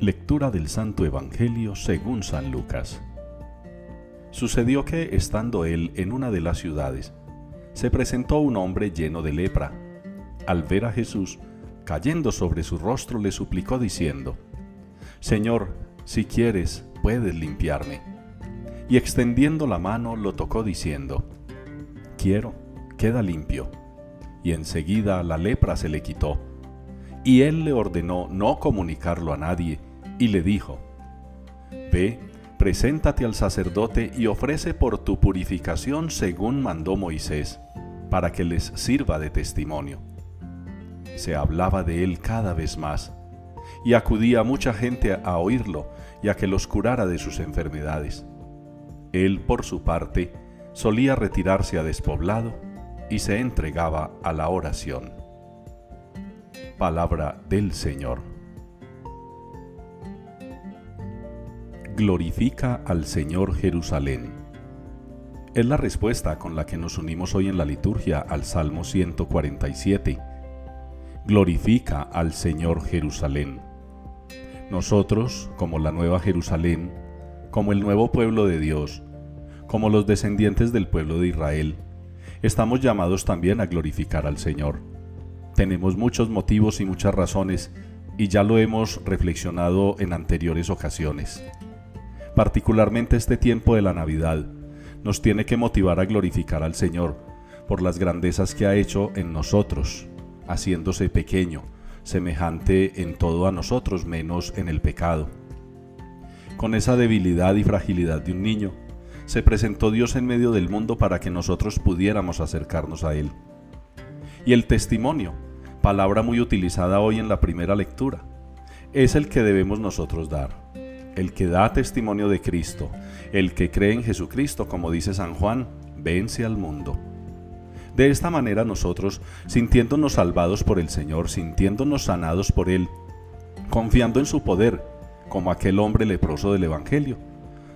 Lectura del Santo Evangelio según San Lucas. Sucedió que, estando él en una de las ciudades, se presentó un hombre lleno de lepra. Al ver a Jesús, cayendo sobre su rostro, le suplicó diciendo, Señor, si quieres, puedes limpiarme. Y extendiendo la mano, lo tocó diciendo, Quiero, queda limpio. Y enseguida la lepra se le quitó. Y él le ordenó no comunicarlo a nadie, y le dijo, Ve, preséntate al sacerdote y ofrece por tu purificación según mandó Moisés, para que les sirva de testimonio. Se hablaba de él cada vez más, y acudía mucha gente a oírlo y a que los curara de sus enfermedades. Él, por su parte, solía retirarse a despoblado y se entregaba a la oración. Palabra del Señor. Glorifica al Señor Jerusalén. Es la respuesta con la que nos unimos hoy en la liturgia al Salmo 147. Glorifica al Señor Jerusalén. Nosotros, como la nueva Jerusalén, como el nuevo pueblo de Dios, como los descendientes del pueblo de Israel, estamos llamados también a glorificar al Señor. Tenemos muchos motivos y muchas razones, y ya lo hemos reflexionado en anteriores ocasiones particularmente este tiempo de la Navidad, nos tiene que motivar a glorificar al Señor por las grandezas que ha hecho en nosotros, haciéndose pequeño, semejante en todo a nosotros menos en el pecado. Con esa debilidad y fragilidad de un niño, se presentó Dios en medio del mundo para que nosotros pudiéramos acercarnos a Él. Y el testimonio, palabra muy utilizada hoy en la primera lectura, es el que debemos nosotros dar el que da testimonio de Cristo, el que cree en Jesucristo, como dice San Juan, vence al mundo. De esta manera nosotros, sintiéndonos salvados por el Señor, sintiéndonos sanados por Él, confiando en su poder, como aquel hombre leproso del Evangelio,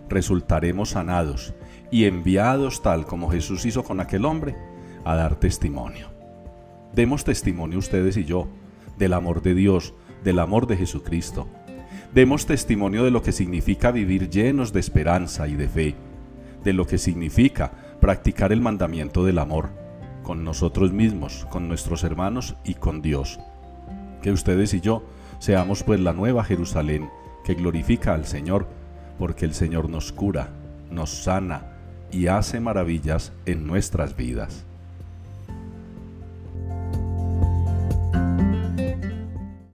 resultaremos sanados y enviados tal como Jesús hizo con aquel hombre, a dar testimonio. Demos testimonio ustedes y yo del amor de Dios, del amor de Jesucristo, demos testimonio de lo que significa vivir llenos de esperanza y de fe, de lo que significa practicar el mandamiento del amor, con nosotros mismos, con nuestros hermanos y con Dios. Que ustedes y yo seamos pues la nueva Jerusalén que glorifica al Señor, porque el Señor nos cura, nos sana y hace maravillas en nuestras vidas.